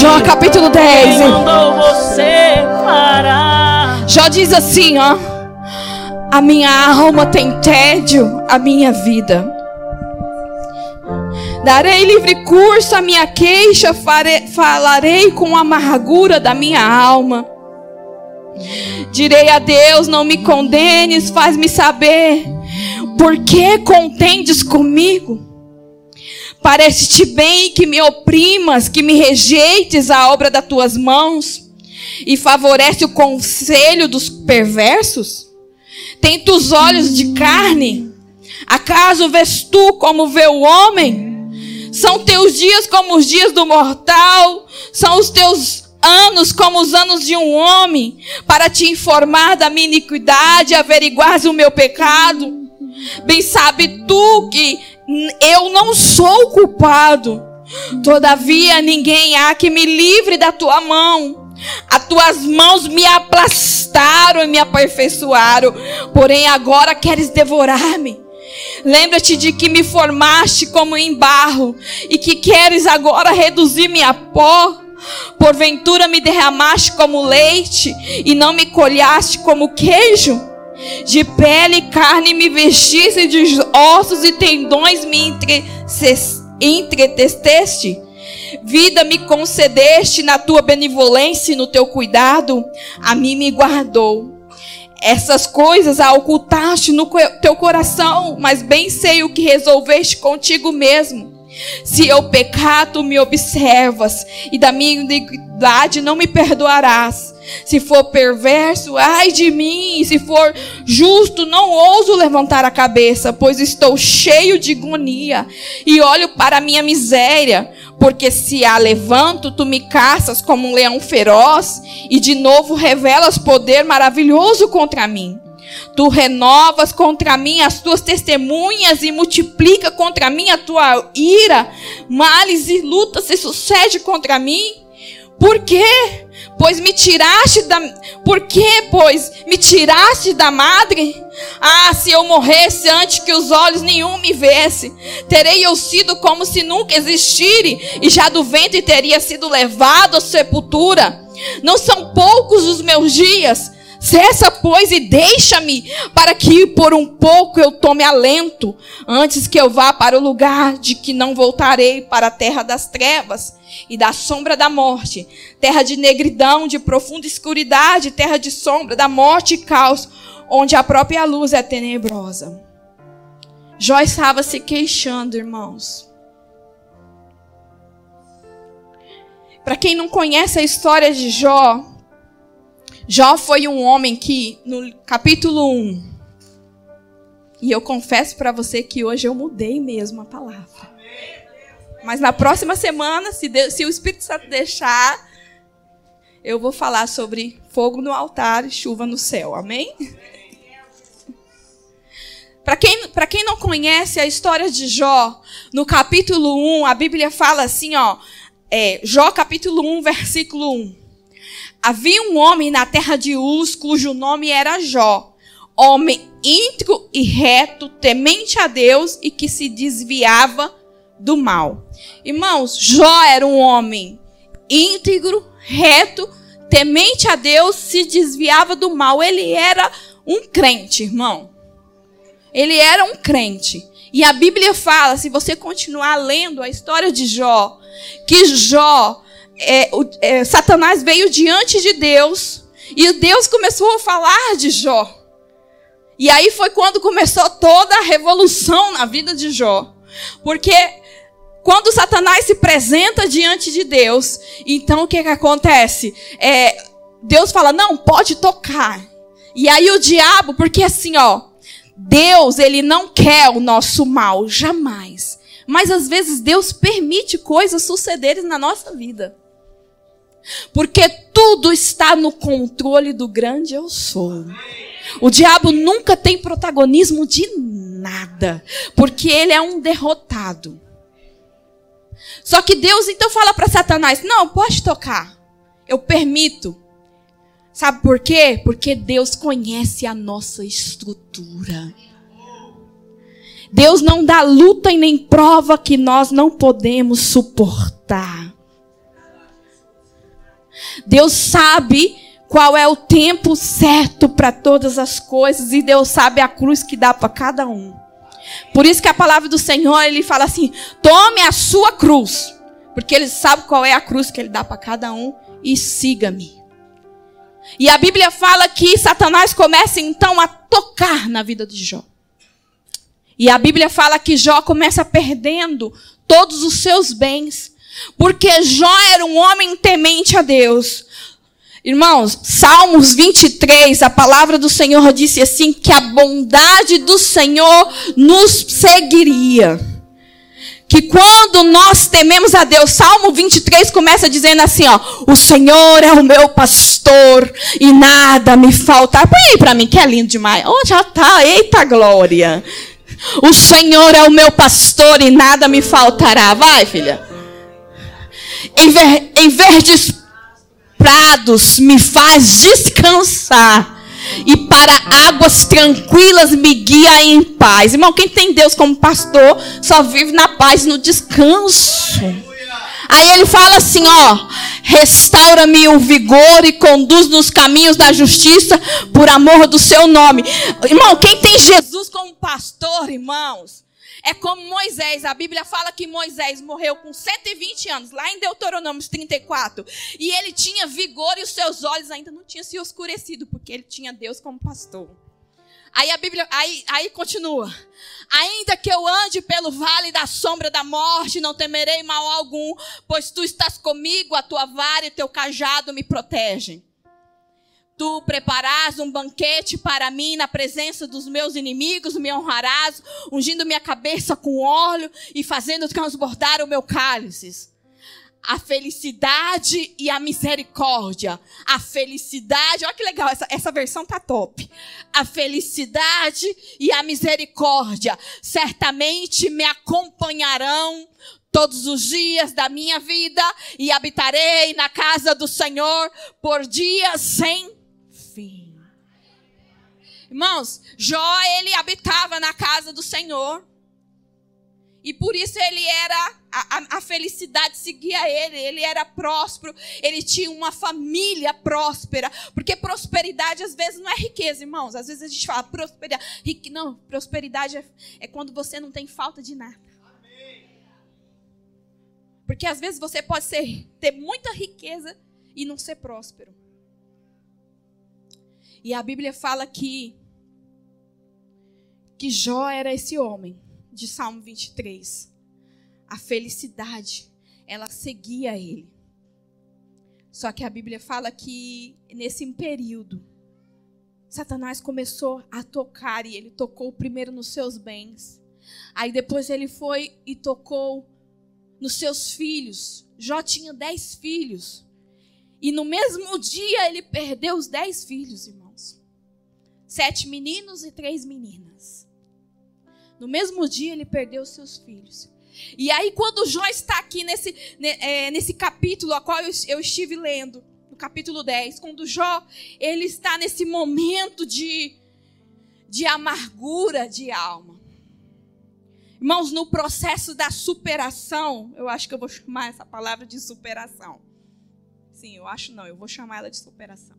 Jó capítulo 10. Quem mandou você parar? Jó diz assim, ó. A minha alma tem tédio, a minha vida. Darei livre curso à minha queixa, farei, falarei com a amargura da minha alma. Direi a Deus: não me condenes, faz-me saber. Por que contendes comigo? Parece-te bem que me oprimas, que me rejeites a obra das tuas mãos e favorece o conselho dos perversos? Tem tus olhos de carne? Acaso vês tu como vê o homem? São teus dias como os dias do mortal? São os teus anos como os anos de um homem? Para te informar da minha iniquidade, averiguares o meu pecado? Bem sabe tu que eu não sou culpado. Todavia ninguém há que me livre da tua mão. As tuas mãos me aplastaram e me aperfeiçoaram, porém agora queres devorar-me. Lembra-te de que me formaste como em barro e que queres agora reduzir-me a pó. Porventura me derramaste como leite e não me colhaste como queijo. De pele e carne me vestiste, de ossos e tendões me entretesteste. Vida me concedeste na tua benevolência e no teu cuidado, a mim me guardou. Essas coisas a ocultaste no teu coração, mas bem sei o que resolveste contigo mesmo. Se eu pecar, tu me observas, e da minha iniquidade não me perdoarás. Se for perverso, ai de mim. Se for justo, não ouso levantar a cabeça, pois estou cheio de agonia e olho para a minha miséria. Porque se a levanto, tu me caças como um leão feroz e de novo revelas poder maravilhoso contra mim. Tu renovas contra mim as tuas testemunhas e multiplica contra mim a tua ira. Males e lutas se sucede contra mim. Por quê? Pois me tiraste da. Por quê? Pois me tiraste da madre? Ah, se eu morresse antes que os olhos nenhum me vesse, terei eu sido como se nunca existire, e já do ventre teria sido levado à sepultura. Não são poucos os meus dias. Cessa, pois, e deixa-me, para que por um pouco eu tome alento, antes que eu vá para o lugar de que não voltarei para a terra das trevas e da sombra da morte, terra de negridão, de profunda escuridade, terra de sombra, da morte e caos, onde a própria luz é tenebrosa. Jó estava se queixando, irmãos. Para quem não conhece a história de Jó, Jó foi um homem que, no capítulo 1, e eu confesso para você que hoje eu mudei mesmo a palavra. Mas na próxima semana, se, Deus, se o Espírito Santo deixar, eu vou falar sobre fogo no altar e chuva no céu. Amém? Para quem, quem não conhece a história de Jó, no capítulo 1, a Bíblia fala assim, ó, é, Jó capítulo 1, versículo 1. Havia um homem na terra de Uz, cujo nome era Jó, homem íntegro e reto, temente a Deus e que se desviava do mal. Irmãos, Jó era um homem íntegro, reto, temente a Deus, se desviava do mal. Ele era um crente, irmão. Ele era um crente. E a Bíblia fala, se você continuar lendo a história de Jó, que Jó, é, é, Satanás veio diante de Deus e Deus começou a falar de Jó. E aí foi quando começou toda a revolução na vida de Jó. Porque quando Satanás se apresenta diante de Deus, então o que, que acontece? É, Deus fala, não, pode tocar. E aí o diabo, porque assim, ó, Deus, ele não quer o nosso mal, jamais. Mas às vezes Deus permite coisas sucederem na nossa vida. Porque tudo está no controle do grande eu sou. O diabo nunca tem protagonismo de nada, porque ele é um derrotado. Só que Deus então fala para Satanás: não, pode tocar. Eu permito. Sabe por quê? Porque Deus conhece a nossa estrutura. Deus não dá luta e nem prova que nós não podemos suportar. Deus sabe qual é o tempo certo para todas as coisas e Deus sabe a cruz que dá para cada um. Por isso que a palavra do Senhor, ele fala assim: "Tome a sua cruz", porque ele sabe qual é a cruz que ele dá para cada um e siga-me. E a Bíblia fala que Satanás começa então a tocar na vida de Jó. E a Bíblia fala que Jó começa perdendo todos os seus bens, porque Jó era um homem temente a Deus. Irmãos, Salmos 23, a palavra do Senhor disse assim: que a bondade do Senhor nos seguiria. Que quando nós tememos a Deus, Salmo 23 começa dizendo assim: ó, o Senhor é o meu pastor e nada me faltará. Põe aí para mim, que é lindo demais. Oh, já tá, eita glória. O Senhor é o meu pastor e nada me faltará. Vai, filha. Em, ver, em verdes prados me faz descansar. E para águas tranquilas me guia em paz. Irmão, quem tem Deus como pastor só vive na paz, no descanso. Aí ele fala assim, ó, restaura-me o vigor e conduz nos caminhos da justiça por amor do seu nome. Irmão, quem tem Jesus como pastor, irmãos, é como Moisés. A Bíblia fala que Moisés morreu com 120 anos, lá em Deuteronômio 34. E ele tinha vigor e os seus olhos ainda não tinham se oscurecido, porque ele tinha Deus como pastor. Aí a Bíblia, aí, aí continua. Ainda que eu ande pelo vale da sombra da morte, não temerei mal algum, pois tu estás comigo, a tua vara e teu cajado me protegem. Tu preparas um banquete para mim na presença dos meus inimigos, me honrarás, ungindo minha cabeça com óleo e fazendo transbordar o meu cálice a felicidade e a misericórdia. A felicidade, olha que legal, essa, essa versão tá top. A felicidade e a misericórdia certamente me acompanharão todos os dias da minha vida e habitarei na casa do Senhor por dias sem. Irmãos, Jó, ele habitava na casa do Senhor. E por isso ele era, a, a, felicidade seguia ele, ele era próspero, ele tinha uma família próspera. Porque prosperidade às vezes não é riqueza, irmãos. Às vezes a gente fala prosperidade. Rique, não, prosperidade é, é quando você não tem falta de nada. Porque às vezes você pode ser, ter muita riqueza e não ser próspero. E a Bíblia fala que, que Jó era esse homem de Salmo 23. A felicidade, ela seguia ele. Só que a Bíblia fala que nesse período, Satanás começou a tocar e ele tocou primeiro nos seus bens. Aí depois ele foi e tocou nos seus filhos. Jó tinha dez filhos. E no mesmo dia ele perdeu os dez filhos, irmãos. Sete meninos e três meninas. No mesmo dia ele perdeu seus filhos. E aí, quando Jó está aqui nesse, é, nesse capítulo, a qual eu, estive lendo, no capítulo 10, quando Jó ele está nesse momento de, de amargura de alma. Irmãos, no processo da superação, eu acho que eu vou chamar essa palavra de superação. Sim, eu acho não, eu vou chamar ela de superação.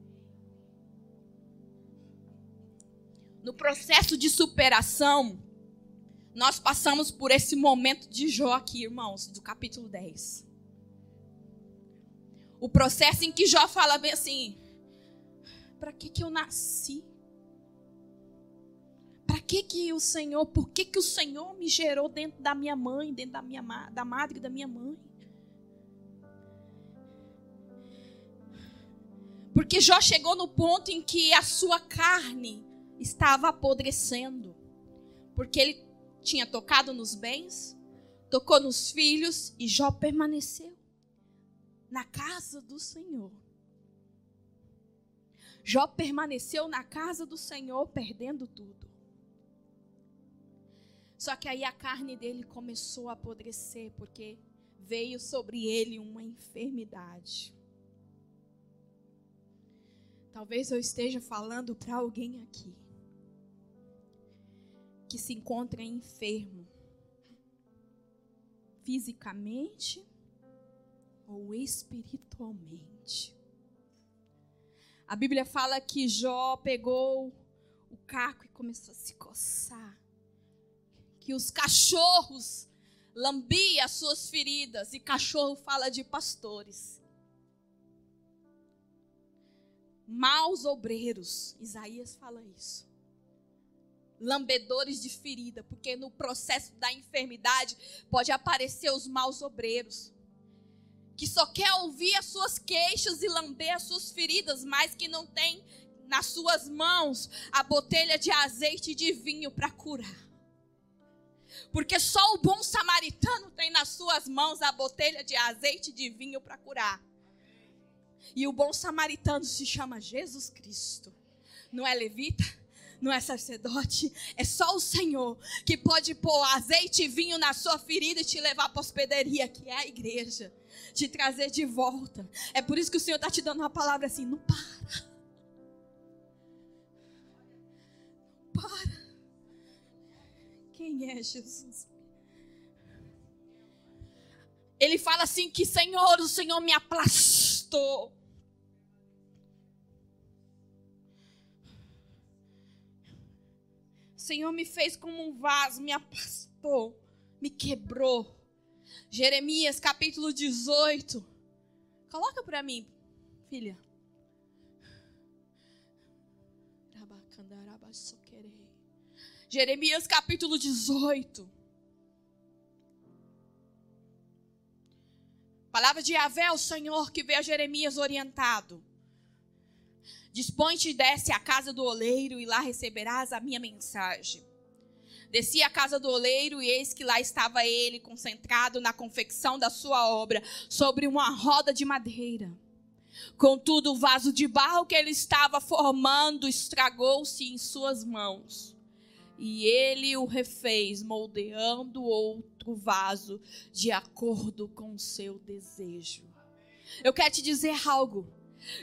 No processo de superação, nós passamos por esse momento de Jó aqui, irmãos, do capítulo 10. O processo em que Jó fala bem assim: para que que eu nasci? Para que que o Senhor, por que que o Senhor me gerou dentro da minha mãe, dentro da minha da madre da minha mãe? Porque Jó chegou no ponto em que a sua carne estava apodrecendo. Porque ele tinha tocado nos bens, tocou nos filhos e Jó permaneceu na casa do Senhor. Jó permaneceu na casa do Senhor, perdendo tudo. Só que aí a carne dele começou a apodrecer, porque veio sobre ele uma enfermidade. Talvez eu esteja falando para alguém aqui que se encontra enfermo, fisicamente ou espiritualmente. A Bíblia fala que Jó pegou o caco e começou a se coçar. Que os cachorros lambiam as suas feridas. E cachorro fala de pastores. Maus obreiros. Isaías fala isso. Lambedores de ferida. Porque no processo da enfermidade pode aparecer os maus obreiros que só quer ouvir as suas queixas e lamber as suas feridas, mas que não tem nas suas mãos a botelha de azeite e de vinho para curar. Porque só o bom samaritano tem nas suas mãos a botelha de azeite e de vinho para curar. E o bom samaritano se chama Jesus Cristo. Não é levita, não é sacerdote, é só o Senhor que pode pôr azeite e vinho na sua ferida e te levar para a hospedaria, que é a igreja te trazer de volta. É por isso que o Senhor está te dando uma palavra assim: não para. Para. Quem é Jesus? Ele fala assim que Senhor, o Senhor me aplastou. O Senhor me fez como um vaso, me aplastou, me quebrou. Jeremias capítulo 18. Coloca para mim, filha. Jeremias capítulo 18. Palavra de Yahvé, o Senhor que vê a Jeremias orientado. Dispõe-te e desce à casa do oleiro e lá receberás a minha mensagem. Desci à casa do oleiro e eis que lá estava ele, concentrado na confecção da sua obra, sobre uma roda de madeira. Contudo, o vaso de barro que ele estava formando estragou-se em suas mãos. E ele o refez, moldeando outro vaso de acordo com o seu desejo. Eu quero te dizer algo.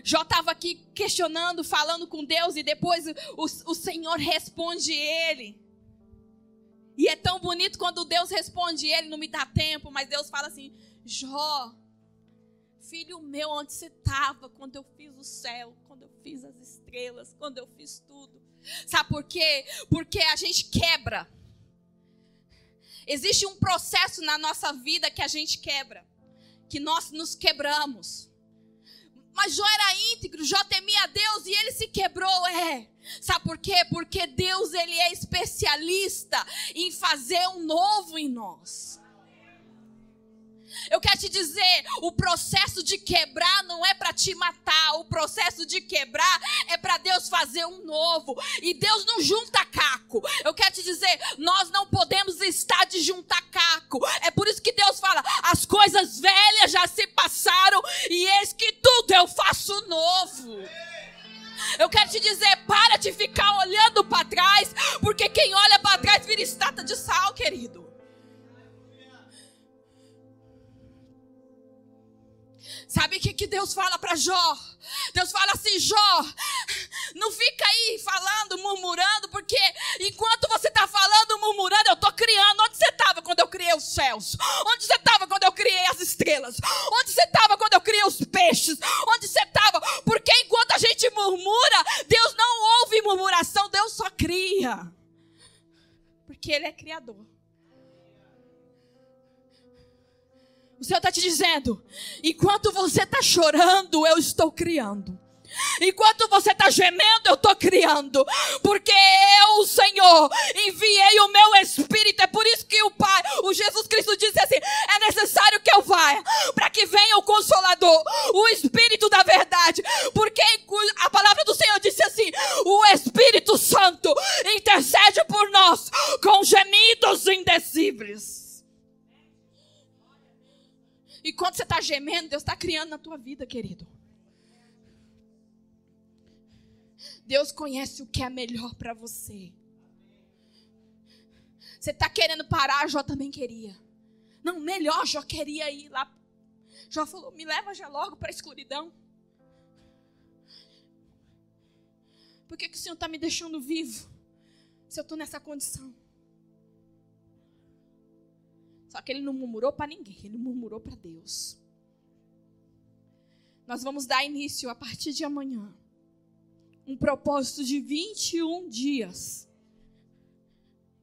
Jó estava aqui questionando, falando com Deus, e depois o, o Senhor responde ele. E é tão bonito quando Deus responde ele, não me dá tempo, mas Deus fala assim: Jó, filho meu, onde você estava quando eu fiz o céu, quando eu fiz as estrelas, quando eu fiz tudo? Sabe por quê? Porque a gente quebra. Existe um processo na nossa vida que a gente quebra, que nós nos quebramos. Mas Jó era íntegro, Jó temia Deus e ele se quebrou, é. Sabe por quê? Porque Deus ele é especialista em fazer um novo em nós. Eu quero te dizer, o processo de quebrar não é para te matar, o processo de quebrar é para Deus fazer um novo. E Deus não junta caco. Eu quero te dizer, nós não podemos estar de juntar caco. É por isso que Deus fala: as coisas velhas já se passaram e eis que tudo eu faço novo. Eu quero te dizer, para de ficar olhando para trás, porque quem olha para trás vira estátua de sal, querido. Sabe o que, que Deus fala para Jó? Deus fala assim: Jó, não fica aí falando, murmurando, O Senhor está te dizendo: enquanto você está chorando, eu estou criando. Enquanto você está gemendo, eu estou criando. Porque eu, Senhor, enviei o meu Espírito. É por isso Deus conhece o que é melhor para você. Você está querendo parar, Jó também queria. Não, melhor, Jó queria ir lá. Jó falou: me leva já logo para a escuridão. Por que, que o Senhor está me deixando vivo? Se eu estou nessa condição. Só que ele não murmurou para ninguém, ele murmurou para Deus. Nós vamos dar início a partir de amanhã um propósito de 21 dias.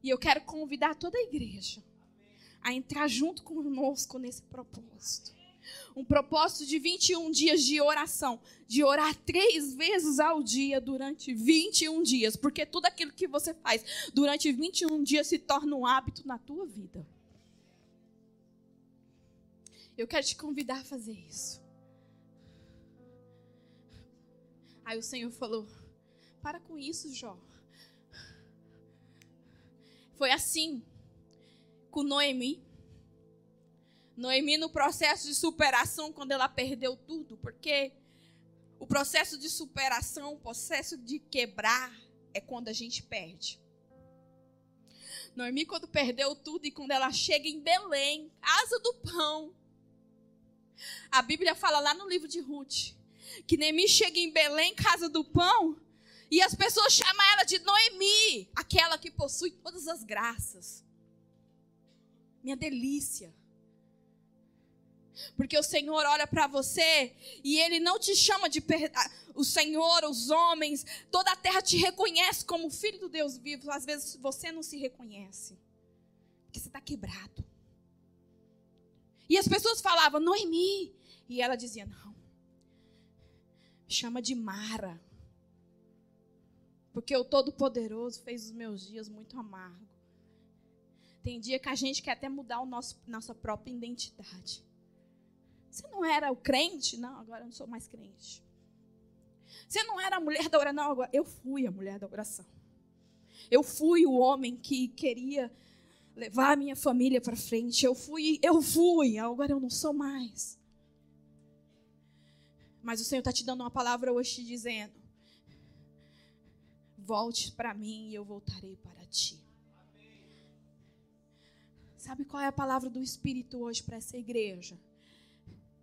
E eu quero convidar toda a igreja a entrar junto conosco nesse propósito. Um propósito de 21 dias de oração, de orar três vezes ao dia durante 21 dias, porque tudo aquilo que você faz durante 21 dias se torna um hábito na tua vida. Eu quero te convidar a fazer isso. Aí o Senhor falou: Para com isso, Jó. Foi assim com Noemi. Noemi, no processo de superação, quando ela perdeu tudo, porque o processo de superação, o processo de quebrar, é quando a gente perde. Noemi, quando perdeu tudo e quando ela chega em Belém, casa do pão, a Bíblia fala lá no livro de Ruth que Noemi chega em Belém, casa do pão, e as pessoas chamam ela de Noemi, aquela que possui todas as graças. Minha delícia. Porque o Senhor olha para você e Ele não te chama de per... o Senhor, os homens, toda a terra te reconhece como filho do Deus vivo. Às vezes você não se reconhece, porque você está quebrado. E as pessoas falavam, Noemi. E ela dizia, não. Chama de Mara. Porque o Todo-Poderoso fez os meus dias muito amargos. Tem dia que a gente quer até mudar o nosso, nossa própria identidade. Você não era o crente? Não, agora eu não sou mais crente. Você não era a mulher da oração? Não, agora eu fui a mulher da oração. Eu fui o homem que queria levar a minha família para frente. Eu fui, eu fui, agora eu não sou mais. Mas o Senhor está te dando uma palavra hoje te dizendo: volte para mim e eu voltarei para ti. Sabe qual é a palavra do Espírito hoje para essa igreja?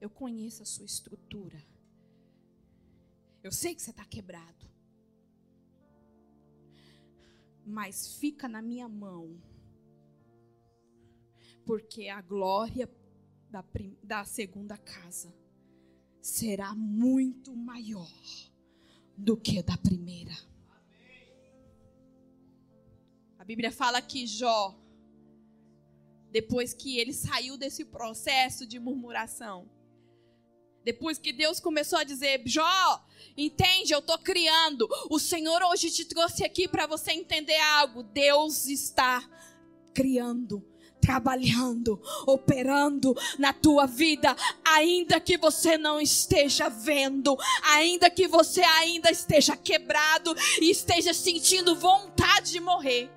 Eu conheço a sua estrutura. Eu sei que você está quebrado. Mas fica na minha mão porque a glória da, da segunda casa será muito maior do que da primeira. A Bíblia fala que Jó, depois que ele saiu desse processo de murmuração, depois que Deus começou a dizer, Jó, entende, eu estou criando. O Senhor hoje te trouxe aqui para você entender algo. Deus está criando trabalhando, operando na tua vida, ainda que você não esteja vendo, ainda que você ainda esteja quebrado e esteja sentindo vontade de morrer.